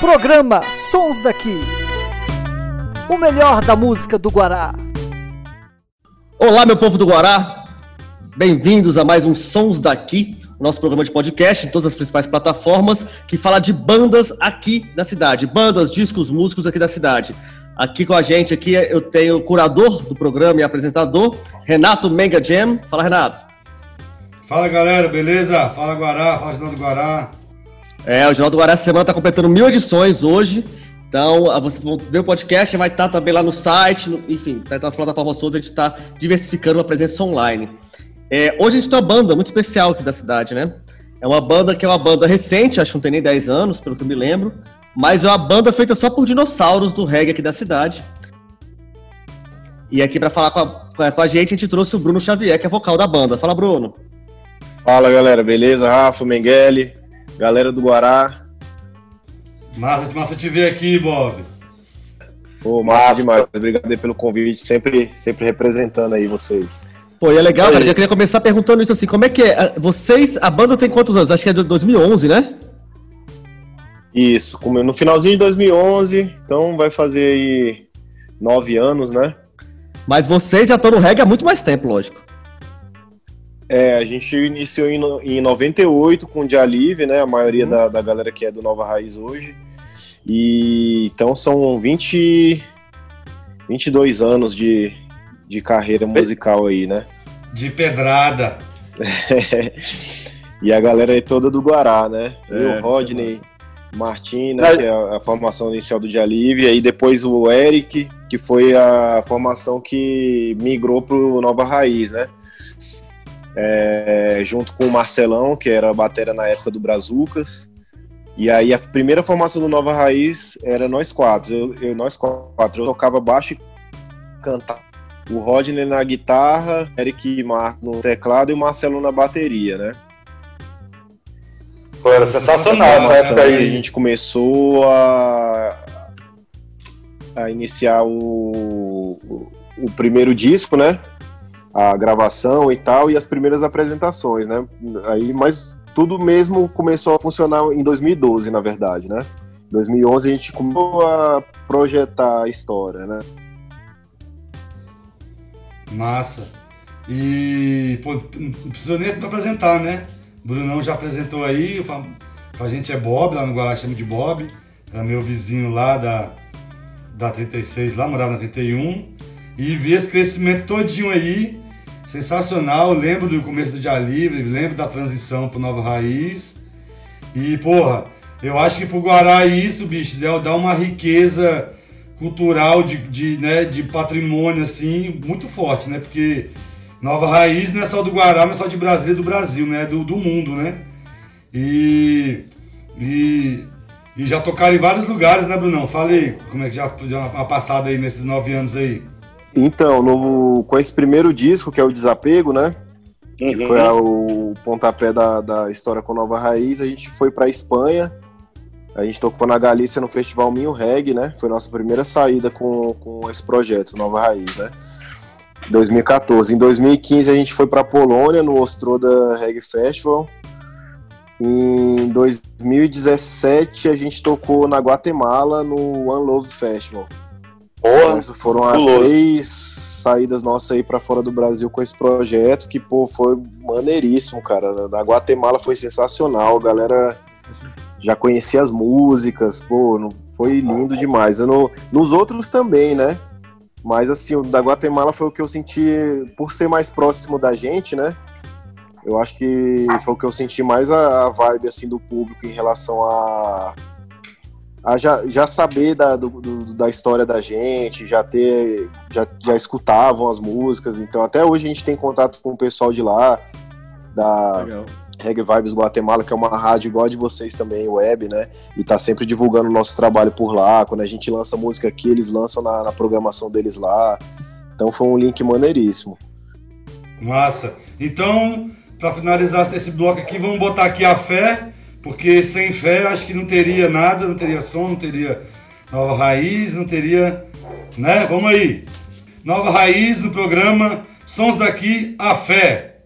Programa Sons daqui. O melhor da música do Guará. Olá, meu povo do Guará. Bem-vindos a mais um Sons daqui, nosso programa de podcast em todas as principais plataformas que fala de bandas aqui da cidade, bandas, discos, músicos aqui da cidade. Aqui com a gente aqui eu tenho o curador do programa e apresentador, Renato Mega Jam. Fala, Renato. Fala, galera, beleza? Fala, Guará, fala, do Guará. É, o Jornal do semana está completando mil edições hoje. Então, vocês vão ver o podcast, vai estar também lá no site, no, enfim, estar nas plataformas todas, a gente está diversificando a presença online. É, hoje a gente tem uma banda muito especial aqui da cidade, né? É uma banda que é uma banda recente, acho que não tem nem 10 anos, pelo que eu me lembro, mas é uma banda feita só por dinossauros do reggae aqui da cidade. E aqui para falar com a, com a, gente, a gente trouxe o Bruno Xavier, que é vocal da banda. Fala, Bruno. Fala, galera, beleza? Rafa, Mengele, galera do Guará. Massa, massa te ver aqui, Bob. Pô, massa, massa demais. Obrigado pelo convite, sempre, sempre representando aí vocês. Pô, e é legal, cara. Já queria começar perguntando isso assim: como é que é? Vocês, a banda tem quantos anos? Acho que é de 2011, né? Isso, no finalzinho de 2011, então vai fazer aí nove anos, né? Mas vocês já estão no reggae há muito mais tempo, lógico. É, a gente iniciou em, em 98 com o Jalive, né? A maioria hum. da, da galera que é do Nova Raiz hoje. E então são 20, 22 anos de, de carreira musical aí, né? De pedrada. e a galera aí toda do Guará, né? É, o Rodney, Martina, né, que é a, formação inicial do Dialive, e aí depois o Eric, que foi a formação que migrou pro Nova Raiz, né? É, junto com o Marcelão, que era batera na época do Brazucas. E aí a primeira formação do Nova Raiz era nós quatro. Eu, eu nós quatro. Eu tocava baixo e cantava. O Rodney na guitarra, Eric Marco no teclado e o Marcelo na bateria, né? Pô, era sensacional essa época aí. A gente começou a, a iniciar o, o, o primeiro disco, né? A gravação e tal, e as primeiras apresentações, né? Aí, mas tudo mesmo começou a funcionar em 2012, na verdade, né? Em 2011 a gente começou a projetar a história, né? Massa. E, pô, não precisa nem apresentar, né? Brunão já apresentou aí, a gente é Bob, lá no Guará chama de Bob, era meu vizinho lá da, da 36, lá morava na 31, e vi esse crescimento todinho aí, sensacional, lembro do começo do Dia Livre, lembro da transição pro Nova Raiz, e porra, eu acho que pro Guará isso, bicho, dá uma riqueza cultural de, de, né, de patrimônio, assim, muito forte, né, porque Nova Raiz não é só do Guará, não é só de Brasília, é do Brasil, né? Do, do mundo, né? E, e, e, já tocaram em vários lugares, né, Brunão? Fala aí, como é que já deu uma passada aí nesses nove anos aí? Então, no, com esse primeiro disco, que é o Desapego, né? Uhum. Que foi a, o pontapé da, da história com Nova Raiz, a gente foi pra Espanha. A gente tocou na Galícia no Festival Minho Reggae, né? Foi nossa primeira saída com, com esse projeto, Nova Raiz, né? 2014. Em 2015 a gente foi para Polônia no Ostroda Reggae Festival. Em 2017 a gente tocou na Guatemala no One Love Festival. Porra, Essas foram as três saídas nossas aí para fora do Brasil com esse projeto que pô foi maneiríssimo, cara. Na Guatemala foi sensacional, a galera já conhecia as músicas, pô, foi lindo demais. No, nos outros também, né? Mas assim, o da Guatemala foi o que eu senti, por ser mais próximo da gente, né? Eu acho que foi o que eu senti mais a, a vibe assim do público em relação a, a já, já saber da, do, do, da história da gente, já ter, já, já escutavam as músicas. Então até hoje a gente tem contato com o pessoal de lá, da Legal. Reggae Vibes Guatemala, que é uma rádio igual a de vocês também, web, né? E tá sempre divulgando o nosso trabalho por lá. Quando a gente lança música aqui, eles lançam na, na programação deles lá. Então foi um link maneiríssimo. Massa. Então, para finalizar esse bloco aqui, vamos botar aqui a fé, porque sem fé acho que não teria nada, não teria som, não teria nova raiz, não teria. Né? Vamos aí. Nova raiz no programa Sons daqui, a fé.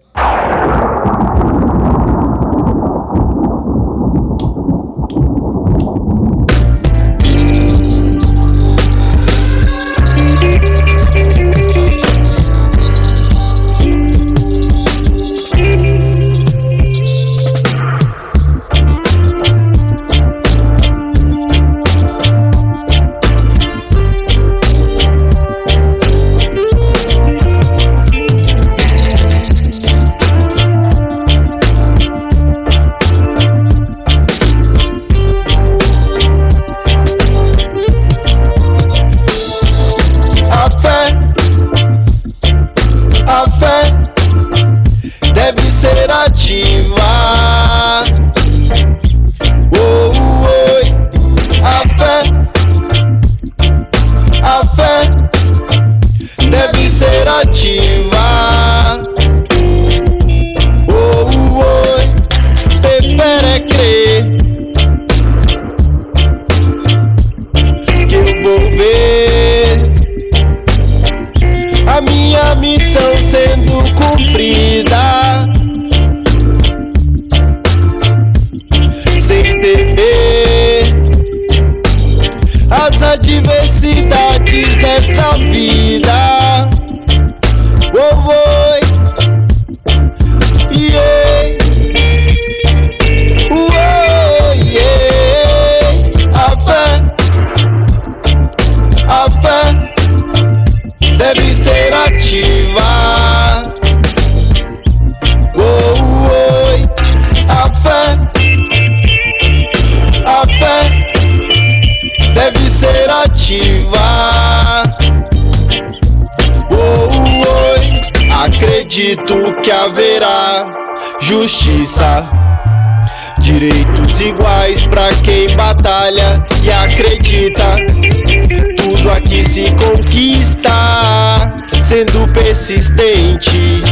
persistente,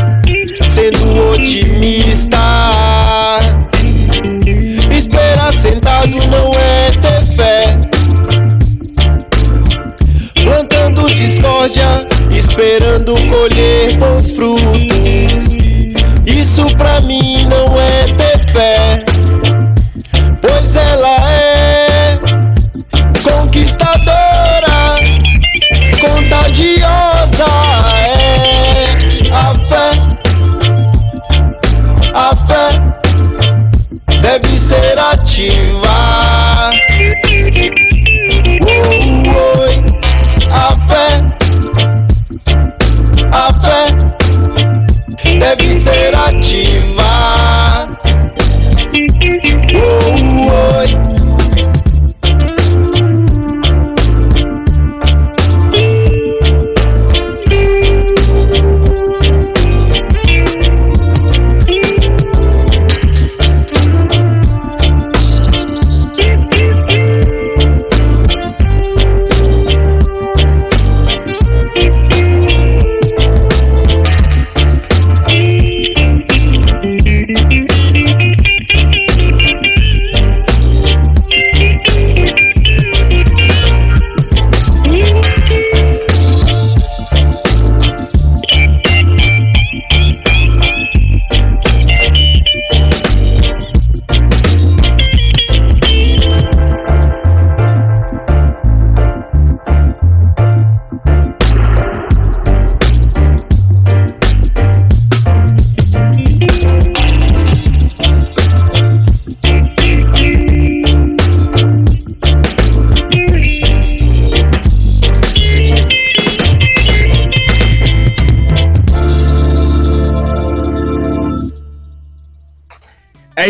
sendo otimista. Esperar sentado não é ter fé. Plantando discórdia, esperando colher bons frutos.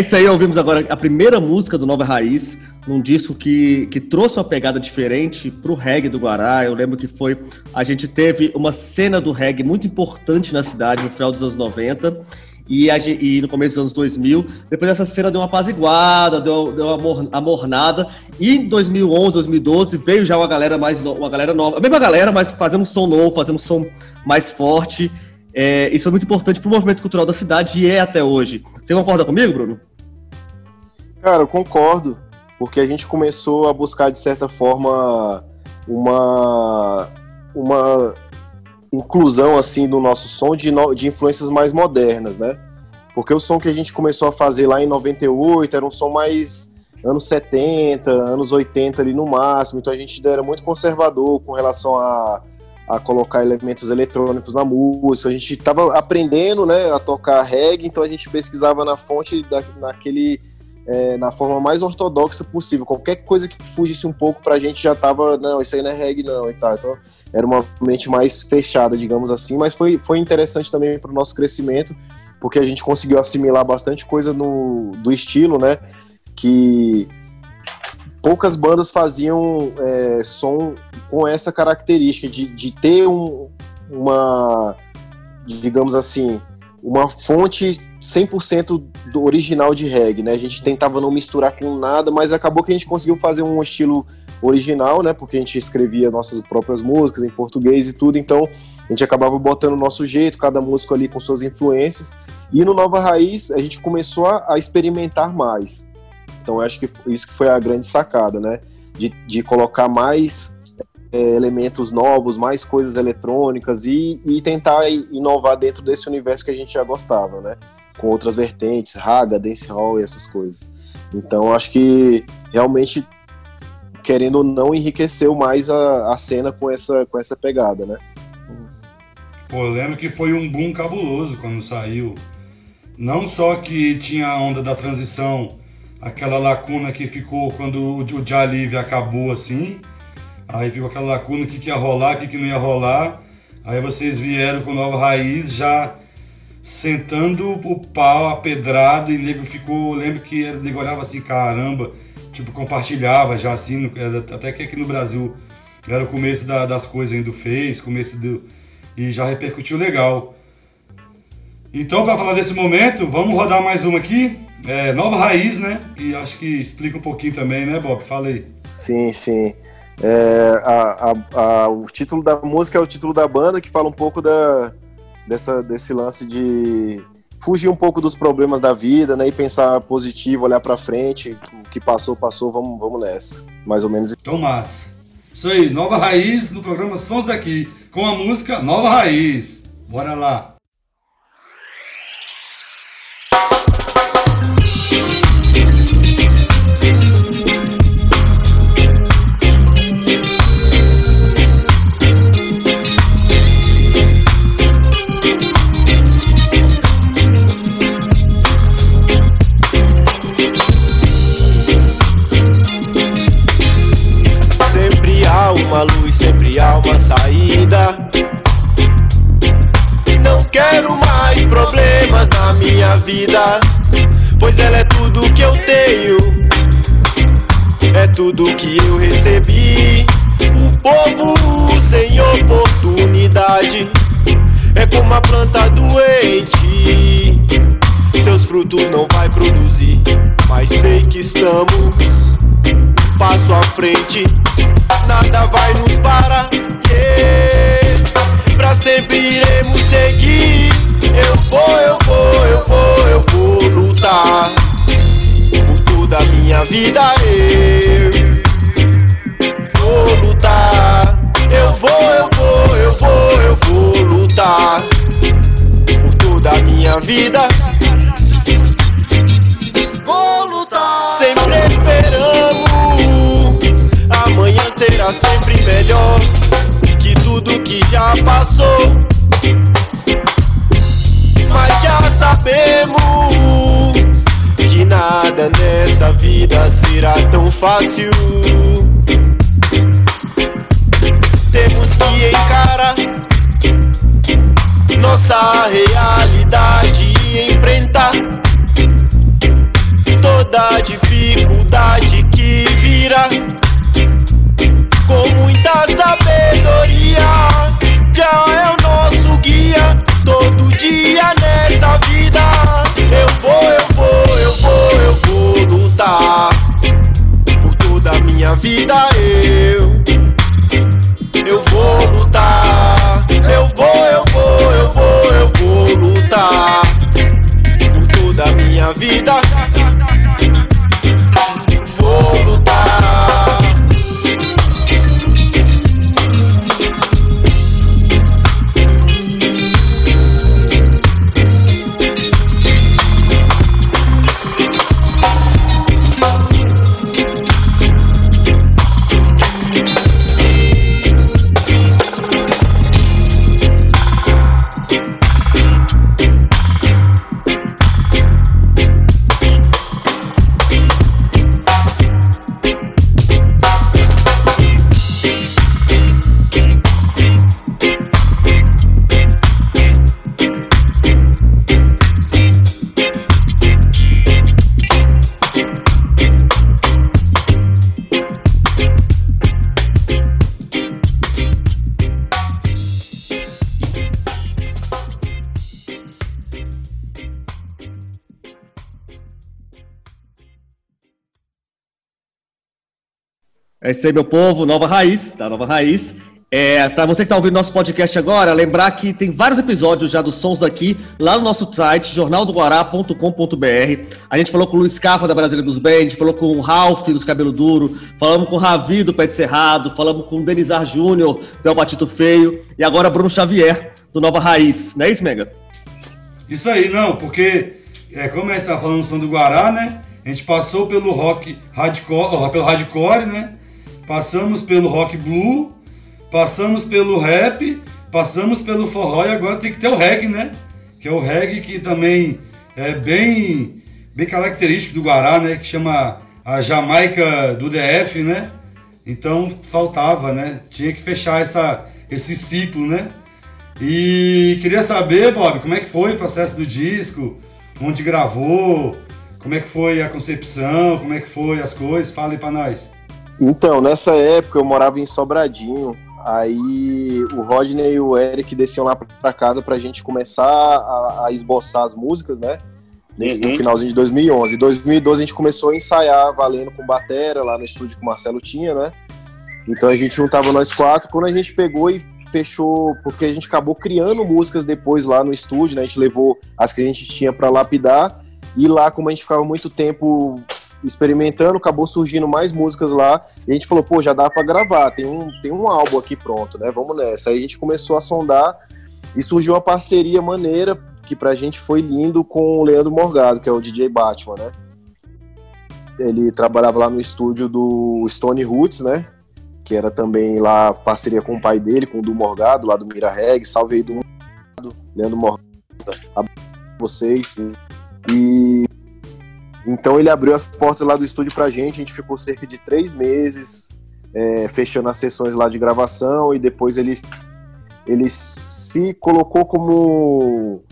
Isso aí, ouvimos agora a primeira música do Nova Raiz, num disco que, que trouxe uma pegada diferente pro reggae do Guará. Eu lembro que foi. A gente teve uma cena do reggae muito importante na cidade no final dos anos 90 e, a, e no começo dos anos 2000. Depois essa cena deu uma apaziguada, deu, deu uma amornada. E em 2011, 2012 veio já uma galera mais uma galera nova, a mesma galera, mas fazendo um som novo, fazendo um som mais forte. É, isso foi muito importante para o movimento cultural da cidade e é até hoje. Você concorda comigo, Bruno? Cara, eu concordo, porque a gente começou a buscar, de certa forma, uma, uma inclusão assim no nosso som de, no, de influências mais modernas, né? Porque o som que a gente começou a fazer lá em 98 era um som mais anos 70, anos 80 ali no máximo, então a gente era muito conservador com relação a, a colocar elementos eletrônicos na música. A gente estava aprendendo, né, a tocar reggae, então a gente pesquisava na fonte da, naquele é, na forma mais ortodoxa possível. Qualquer coisa que fugisse um pouco pra gente já tava, não, isso aí não é reggae não e tal. Então era uma mente mais fechada, digamos assim, mas foi, foi interessante também para o nosso crescimento, porque a gente conseguiu assimilar bastante coisa no, do estilo, né? Que poucas bandas faziam é, som com essa característica de, de ter um, uma, digamos assim, uma fonte 100% do original de reggae, né? A gente tentava não misturar com nada, mas acabou que a gente conseguiu fazer um estilo original, né? Porque a gente escrevia nossas próprias músicas em português e tudo, então a gente acabava botando o nosso jeito, cada músico ali com suas influências. E no Nova Raiz a gente começou a, experimentar mais. Então eu acho que isso que foi a grande sacada, né? De, de colocar mais é, elementos novos, mais coisas eletrônicas e, e tentar inovar dentro desse universo que a gente já gostava, né? Com outras vertentes, raga, dancehall e essas coisas. Então acho que realmente querendo ou não enriqueceu mais a, a cena com essa com essa pegada, né? Pô, eu lembro que foi um boom cabuloso quando saiu. Não só que tinha a onda da transição, aquela lacuna que ficou quando o Jalive acabou assim, aí ficou aquela lacuna, o que, que ia rolar, o que, que não ia rolar. Aí vocês vieram com Nova Raiz já sentando o pau, a pedrada, e nego ficou. Lembro que o nego olhava assim, caramba, tipo, compartilhava já assim, até que aqui no Brasil era o começo da, das coisas ainda do Face, começo do. E já repercutiu legal. Então, para falar desse momento, vamos rodar mais uma aqui. É, Nova Raiz, né? Que acho que explica um pouquinho também, né, Bob? Fala aí. Sim, sim. É, a, a, a, o título da música é o título da banda, que fala um pouco da, dessa, desse lance de fugir um pouco dos problemas da vida, né? E pensar positivo, olhar para frente, o que passou, passou, vamos, vamos nessa. Mais ou menos. Então, massa. Isso aí, Nova Raiz no programa Sons Daqui, com a música Nova Raiz. Bora lá. Não vai produzir, mas sei que estamos um passo à frente, nada vai nos parar. Yeah. Pra sempre iremos seguir. Eu vou, eu vou, eu vou, eu vou lutar por toda a minha vida. Eu vou lutar. Eu vou, eu vou, eu vou, eu vou lutar por toda a minha vida. Sempre esperamos. Amanhã será sempre melhor que tudo que já passou mas já sabemos que nada nessa vida será tão fácil. Temos que encarar nossa realidade e enfrentar da dificuldade que virá. Com muita sabedoria, já é o nosso guia. Todo dia nessa vida, eu vou, eu vou, eu vou, eu vou lutar. Por toda a minha vida, eu, eu vou lutar. Eu vou, eu vou, eu vou, eu vou lutar. É isso aí, meu povo, Nova Raiz, da Nova Raiz. É, para você que está ouvindo nosso podcast agora, lembrar que tem vários episódios já dos Sons daqui lá no nosso site, jornaldoguará.com.br. A gente falou com o Luiz Cafa da Brasília dos Band, falou com o Ralph dos Cabelo Duro, falamos com o Ravi do Pé Cerrado, falamos com o Denizar Júnior do El Batito Feio e agora Bruno Xavier do Nova Raiz. Não é isso, Mega? Isso aí, não, porque é, como a gente tá falando do som do Guará, né? A gente passou pelo rock hardcore, pelo hardcore, né? Passamos pelo rock blue, passamos pelo rap, passamos pelo forró e agora tem que ter o reggae, né? Que é o reggae que também é bem, bem característico do Guará, né? Que chama a Jamaica do DF, né? Então faltava, né? Tinha que fechar essa, esse ciclo, né? E queria saber, Bob, como é que foi o processo do disco, onde gravou, como é que foi a concepção, como é que foi as coisas, fala aí pra nós. Então, nessa época eu morava em Sobradinho. Aí o Rodney e o Eric desciam lá para casa para a gente começar a, a, esboçar as músicas, né? Nesse, uhum. No finalzinho de 2011. Em 2012 a gente começou a ensaiar valendo com batera lá no estúdio que o Marcelo tinha, né? Então a gente juntava nós quatro. Quando a gente pegou e fechou, porque a gente acabou criando músicas depois lá no estúdio, né? A gente levou as que a gente tinha para lapidar. E lá, como a gente ficava muito tempo experimentando, acabou surgindo mais músicas lá, e a gente falou, pô, já dá para gravar, tem um, tem um álbum aqui pronto, né? Vamos nessa. Aí a gente começou a sondar e surgiu uma parceria maneira que pra gente foi lindo com o Leandro Morgado, que é o DJ Batman, né? Ele trabalhava lá no estúdio do Stone Roots, né? Que era também lá parceria com o pai dele, com o do Morgado, lá do Mira Reg. Salve aí do Morgado, Leandro Morgado, a vocês. E então ele abriu as portas lá do estúdio pra gente, a gente ficou cerca de três meses é, fechando as sessões lá de gravação e depois ele, ele se colocou como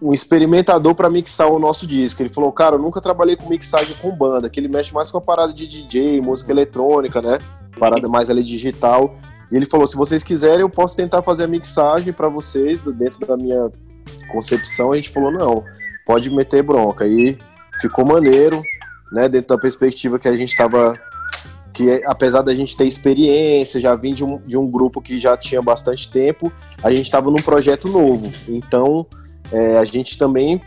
um experimentador para mixar o nosso disco. Ele falou, cara, eu nunca trabalhei com mixagem com banda, que ele mexe mais com a parada de DJ, música eletrônica, né? Parada mais ali digital. E ele falou, se vocês quiserem, eu posso tentar fazer a mixagem para vocês dentro da minha concepção. A gente falou, não, pode meter bronca. E ficou maneiro, né? Dentro da perspectiva que a gente estava. Que apesar da gente ter experiência, já vim de um, de um grupo que já tinha bastante tempo, a gente estava num projeto novo. Então, é, a gente também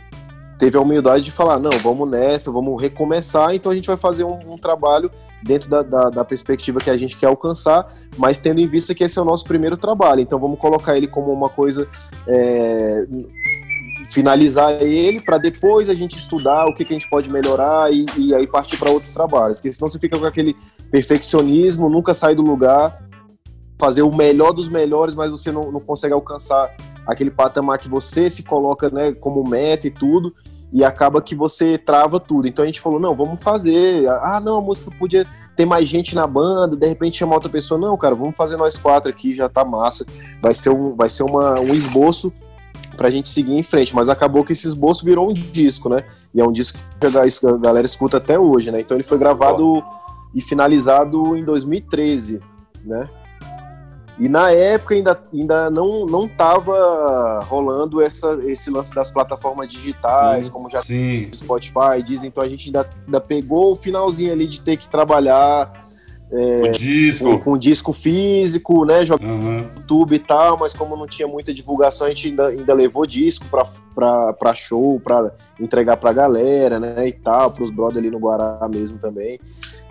teve a humildade de falar: não, vamos nessa, vamos recomeçar. Então, a gente vai fazer um, um trabalho dentro da, da, da, perspectiva que a gente quer alcançar, mas tendo em vista que esse é o nosso primeiro trabalho. Então, vamos colocar ele como uma coisa. É, finalizar ele para depois a gente estudar o que, que a gente pode melhorar e, e aí partir para outros trabalhos. Porque senão você fica com aquele perfeccionismo, nunca sai do lugar, fazer o melhor dos melhores, mas você não, não consegue alcançar aquele patamar que você se coloca né, como meta e tudo, e acaba que você trava tudo. Então a gente falou, não, vamos fazer. Ah, não, a música podia ter mais gente na banda, de repente chamar outra pessoa. Não, cara, vamos fazer nós quatro aqui, já tá massa. Vai ser um, vai ser uma, um esboço pra gente seguir em frente, mas acabou que esse esboço virou um disco, né? E é um disco que a galera escuta até hoje, né? Então ele foi gravado e finalizado em 2013, né? E na época ainda, ainda não, não tava rolando essa, esse lance das plataformas digitais, sim, como já sim. Spotify, Disney, então a gente ainda, ainda pegou o finalzinho ali de ter que trabalhar é, disco. com, com disco físico, né? Jogando Aham. YouTube e tal, mas como não tinha muita divulgação, a gente ainda, ainda levou disco pra, pra, pra show, pra entregar pra galera, né? E tal, pros brothers ali no Guará mesmo também.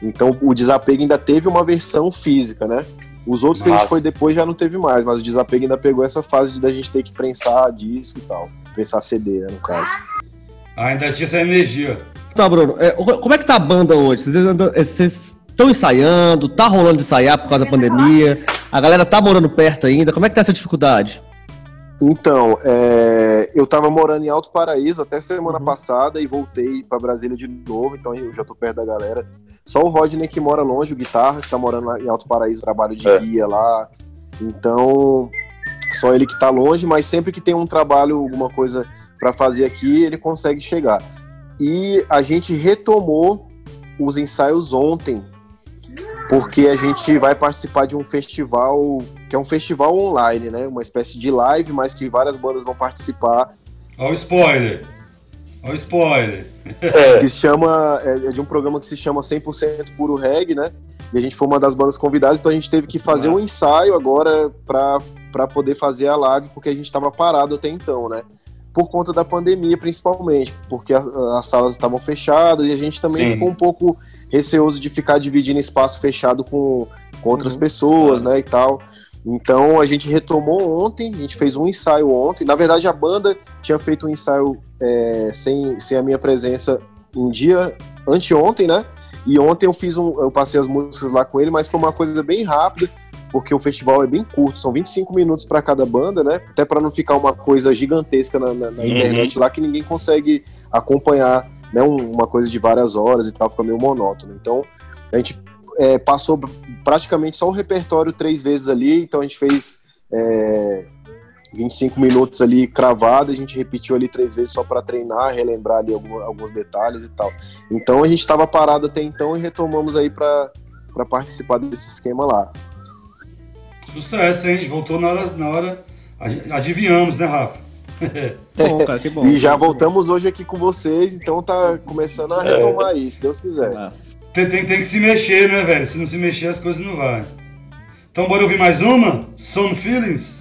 Então o desapego ainda teve uma versão física, né? Os outros que a gente foi depois já não teve mais, mas o desapego ainda pegou essa fase de da gente ter que prensar disco e tal. Prensar CD, né, no caso. Ainda tinha essa energia. Tá, Bruno, é, como é que tá a banda hoje? Vocês andam- é, Vocês estão ensaiando? Tá rolando de ensaiar por causa da pandemia? A galera tá morando perto ainda? Como é que tá essa dificuldade? Então, é, eu tava morando em Alto Paraíso até semana Uhum. passada e voltei pra Brasília de novo, então eu já tô perto da galera. Só o Rodney que mora longe, o guitarra, que tá morando lá em Alto Paraíso, trabalho de É. guia lá. Então, só ele que tá longe, mas sempre que tem um trabalho, alguma coisa pra fazer aqui, ele consegue chegar. E a gente retomou os ensaios ontem, porque a gente vai participar de um festival, que é um festival online, né? Uma espécie de live, mas que várias bandas vão participar, Olha o spoiler. Olha o spoiler. É, que se chama, é, é de um programa que se chama 100% Puro Reggae, né? E a gente foi uma das bandas convidadas, então a gente teve que fazer um Nossa. ensaio agora pra para poder fazer a live, porque a gente estava parado até então, né? Por conta da pandemia, principalmente, porque a- as salas estavam fechadas e a gente também Sim. ficou um pouco receoso de ficar dividindo espaço fechado com, com outras Uhum. pessoas, né, e tal. Então a gente retomou ontem, a gente fez um ensaio ontem. Na verdade, a banda tinha feito um ensaio é, sem, sem a minha presença um dia anteontem, né? E ontem eu fiz um. Eu passei as músicas lá com ele, mas foi uma coisa bem rápida, porque o festival é bem curto, são 25 minutos para cada banda, né? Até para não ficar uma coisa gigantesca na, na- na Uhum. internet lá que ninguém consegue acompanhar, né? Um- uma coisa de várias horas e tal, fica meio monótono. Então, a gente é, passou praticamente só o repertório três vezes ali, então a gente fez. É, 25 minutos ali cravado, a gente repetiu ali três vezes só para treinar, relembrar ali algum- alguns detalhes e tal. Então a gente estava parado até então e retomamos aí para participar desse esquema lá. Sucesso, hein? Voltou na hora. Na hora adi- adivinhamos, né, Rafa? Bom, cara, que bom. e já voltamos hoje aqui com vocês, então tá começando a retomar aí, se Deus quiser. Tem, tem, tem que se mexer, né, velho? Se não se mexer, as coisas não vão. Então, bora ouvir mais uma? Some Feelings?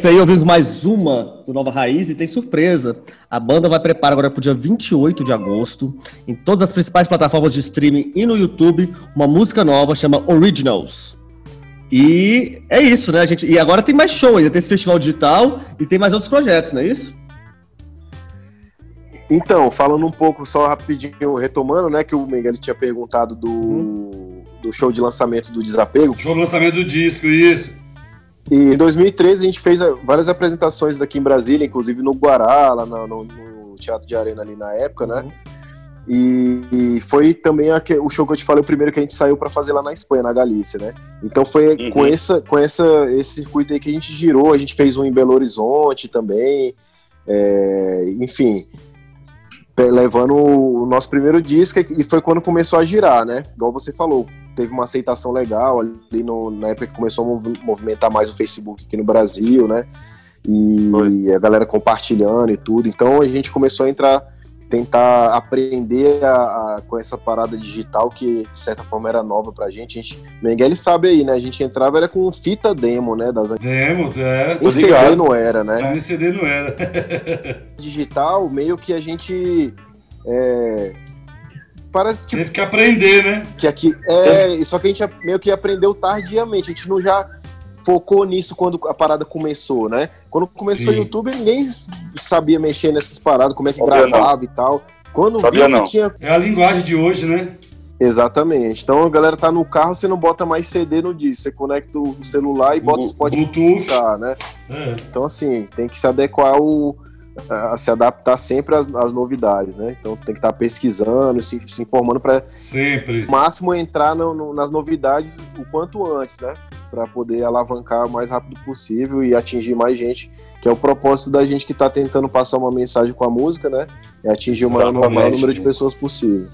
Isso aí, ouvimos mais uma do Nova Raiz e tem surpresa. A banda vai preparar agora para o dia 28 de agosto, em todas as principais plataformas de streaming e no YouTube, uma música nova chama Originals. E é isso, né, gente? E agora tem mais show ainda, tem esse festival digital e tem mais outros projetos, não é isso? Então, falando um pouco só rapidinho, retomando, né, que o Miguel tinha perguntado do, do show de lançamento do Desapego. Show do lançamento do disco, isso. E em 2013 a gente fez várias apresentações daqui em Brasília, inclusive no Guará, lá no, no- no Teatro de Arena ali na época, né? E, e foi também aque- o show que eu te falei, o primeiro que a gente saiu para fazer lá na Espanha, na Galícia, né? Então foi Uhum. com, essa, com essa, esse circuito aí que a gente girou, a gente fez um em Belo Horizonte também, é, enfim, levando o nosso primeiro disco e foi quando começou a girar, né? Igual você falou, teve uma aceitação legal ali no- na época que começou a mov- movimentar mais o Facebook aqui no Brasil, né? E a galera compartilhando e tudo. Então a gente começou a entrar, tentar aprender a, a- com essa parada digital que de certa forma era nova pra gente. A gente Miguel sabe aí, né? A gente entrava era com fita demo, né? Das Demo, é. em CD não era, né? Na CD não era. Digital, meio que a gente. é, parece tipo, Teve que aprender, né? que aqui. É, só que a gente meio que aprendeu tardiamente. A gente não já focou nisso quando a parada começou, né? Quando começou o. YouTube, ninguém sabia mexer nessas paradas, como é que Sabia gravava e tal. Quando Sabia viu que não. tinha. É a linguagem de hoje, né? Exatamente. Então a galera tá no carro, você não bota mais CD no disco. Você conecta o celular e bota o Spotify, Bluetooth. né? É. Então, assim, tem que se adequar o. a se adaptar sempre às, às novidades, né? Então tem que estar pesquisando, se, se informando para Sempre. o máximo entrar no- no- nas novidades o quanto antes, né? Para poder alavancar o mais rápido possível e atingir mais gente, que é o propósito da gente que está tentando passar uma mensagem com a música, né? É atingir o maior, o maior número de pessoas possível.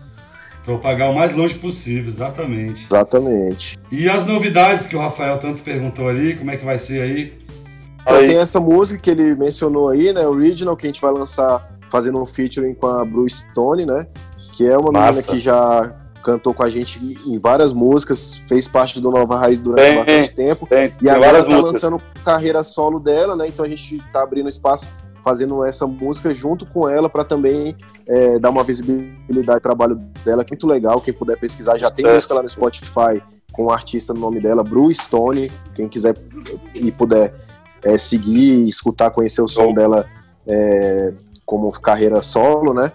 Propagar o mais longe possível, exatamente. Exatamente. E as novidades que o Rafael tanto perguntou ali, como é que vai ser aí? Então, tem essa música que ele mencionou aí, né? Original, que a gente vai lançar fazendo um featuring com a Bruce Stone, né? Que é uma Massa. menina que já cantou com a gente em várias músicas, fez parte do Nova Raiz durante Tem, bastante tempo. Tem, E tem agora tá músicas. lançando carreira solo dela, né? Então a gente tá abrindo espaço, fazendo essa música junto com ela para também é, dar uma visibilidade ao trabalho dela, que é muito legal. Quem puder pesquisar, já tem Sucesso. música lá no Spotify com o artista no nome dela, Bruce Stone. Quem quiser e puder é, seguir, escutar, conhecer o som dela é, como carreira solo, né?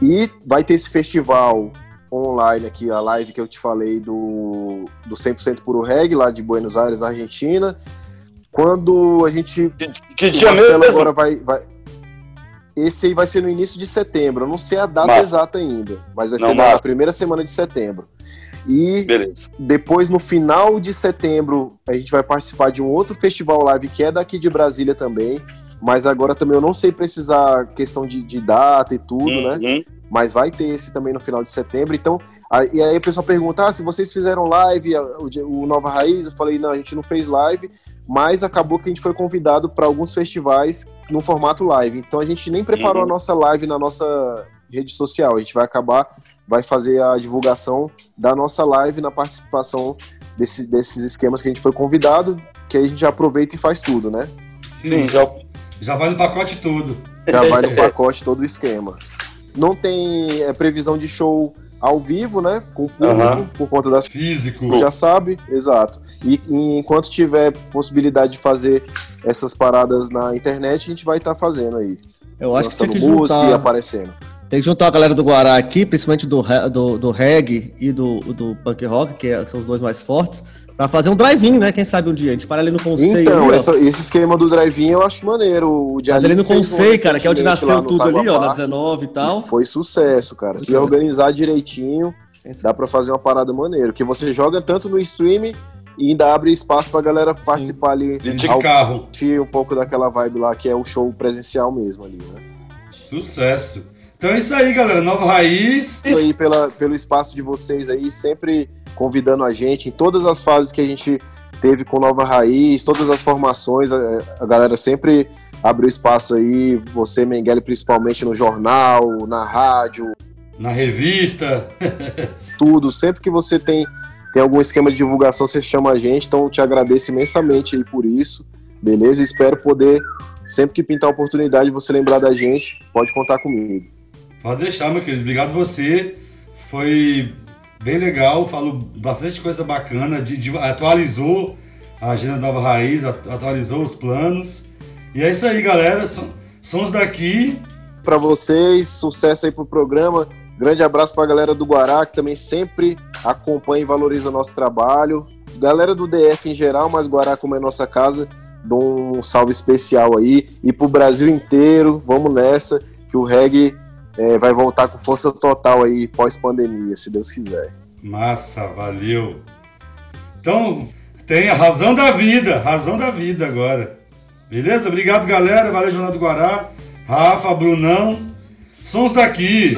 E vai ter esse festival online aqui, a live que eu te falei do, do 100% Puro Reggae, lá de Buenos Aires, Argentina. Quando a gente. Que, que dia mesmo? agora vai, vai. Esse aí vai ser no início de setembro. Eu não sei a data Massa. exata ainda, mas vai não, ser na primeira semana de setembro. E Beleza. depois, no final de setembro, a gente vai participar de um outro festival live que é daqui de Brasília também. Mas agora também eu não sei precisar questão de, de data e tudo, né? uhum. né? Mas vai ter esse também no final de setembro. Então, aí, e aí o pessoal pergunta: ah, se vocês fizeram live, o, o Nova Raiz, eu falei, não, a gente não fez live, mas acabou que a gente foi convidado para alguns festivais no formato live. Então a gente nem preparou uhum. a nossa live na nossa rede social. A gente vai acabar, vai fazer a divulgação da nossa live na participação desse, desses esquemas que a gente foi convidado, que aí a gente já aproveita e faz tudo, né? Sim, já, já vai no pacote todo. Já vai no pacote todo o esquema. Não tem é, previsão de show ao vivo, né? Com o público, uhum. por conta das. Físico. Já sabe, exato. E, e, enquanto tiver possibilidade de fazer essas paradas na internet, a gente vai estar tá fazendo aí. Eu acho que música juntar... e aparecendo. Tem que juntar a galera do Guará aqui, principalmente do, do, do reggae e do, do punk rock, que é, são os dois mais fortes, Pra fazer um drive-in, né? Quem sabe um dia. A gente para ali no Conceito. Então, essa, esse esquema do drive-in eu acho maneiro. O Mas ali no Conceito, cara, que é onde nasceu tudo ali, ó, na 19 e tal. E foi sucesso, cara. Se organizar direitinho, dá pra fazer uma parada maneiro. Que você joga tanto no stream e ainda abre espaço pra galera participar Sim. ali. De carro. Um pouco daquela vibe lá, que é o show presencial mesmo ali, né? Sucesso. Então é isso aí, galera. Nova Raiz. Isso aí pela, pelo espaço de vocês aí, sempre convidando a gente em todas as fases que a gente teve com Nova Raiz, todas as formações, a, a galera sempre abriu espaço aí, você, Mengele, principalmente no jornal, na rádio. Na revista. tudo, sempre que você tem, tem algum esquema de divulgação, você chama a gente, então eu te agradeço imensamente aí por isso, beleza? Espero poder, sempre que pintar a oportunidade, você lembrar da gente, pode contar comigo. Pode deixar, meu querido, obrigado você, foi bem legal, falou bastante coisa bacana, de, de, atualizou a agenda Nova Raiz, atualizou os planos. E é isso aí, galera. Sons daqui. Para vocês, sucesso aí pro programa. Grande abraço para a galera do Guará, que também sempre acompanha e valoriza o nosso trabalho. Galera do DF em geral, mas Guará, como é nossa casa, dou um salve especial aí. E pro Brasil inteiro, vamos nessa, que o reggae é, vai voltar com força total aí pós-pandemia, se Deus quiser. Massa, valeu. Então, tem a razão da vida, razão da vida agora. Beleza? Obrigado, galera. Valeu, Jornal do Guará. Rafa, Brunão. Sons daqui.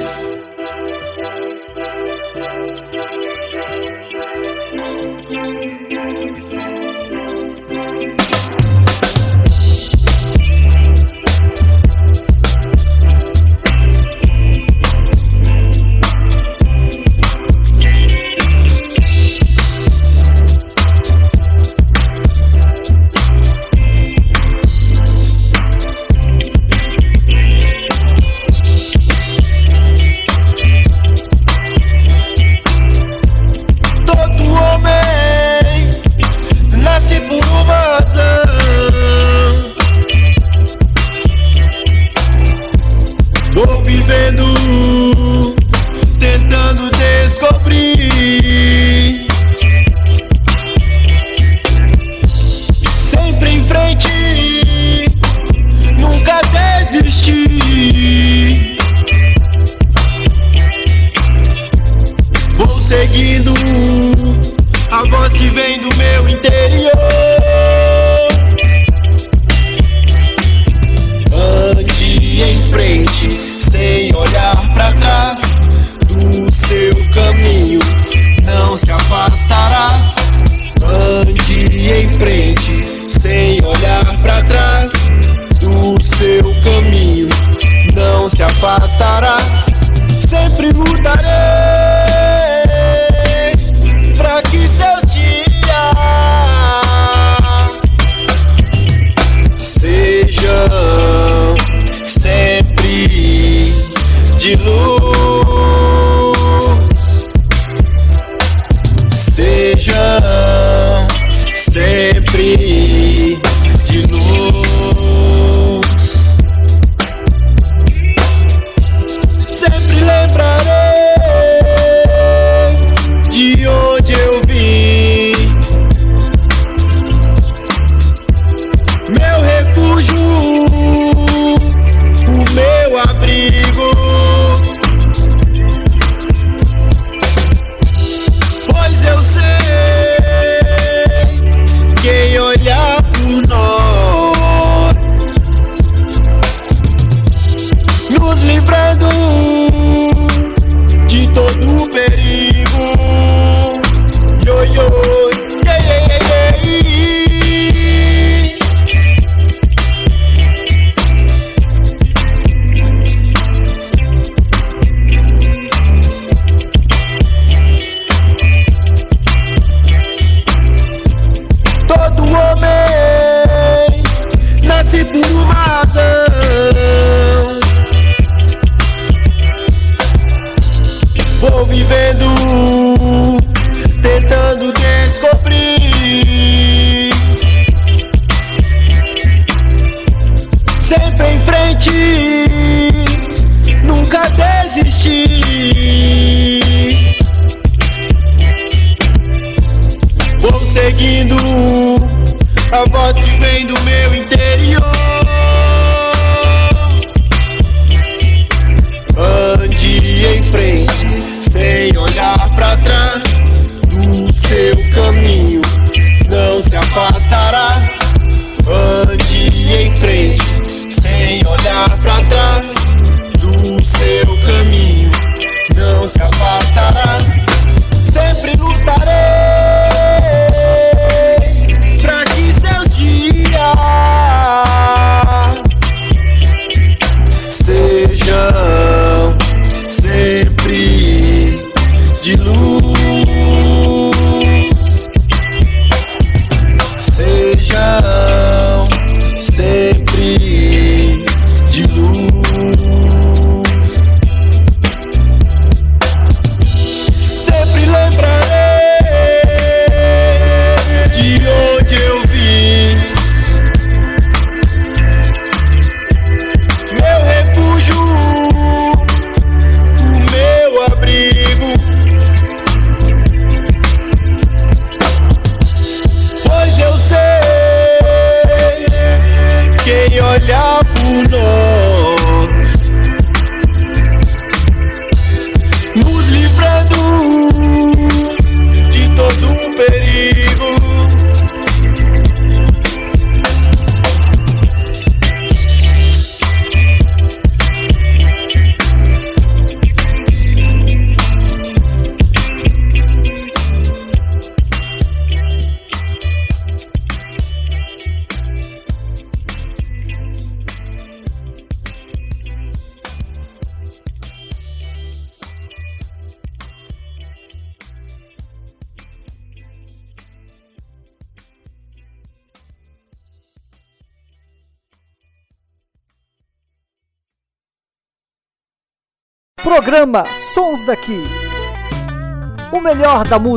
Programa Sons daqui. O melhor da música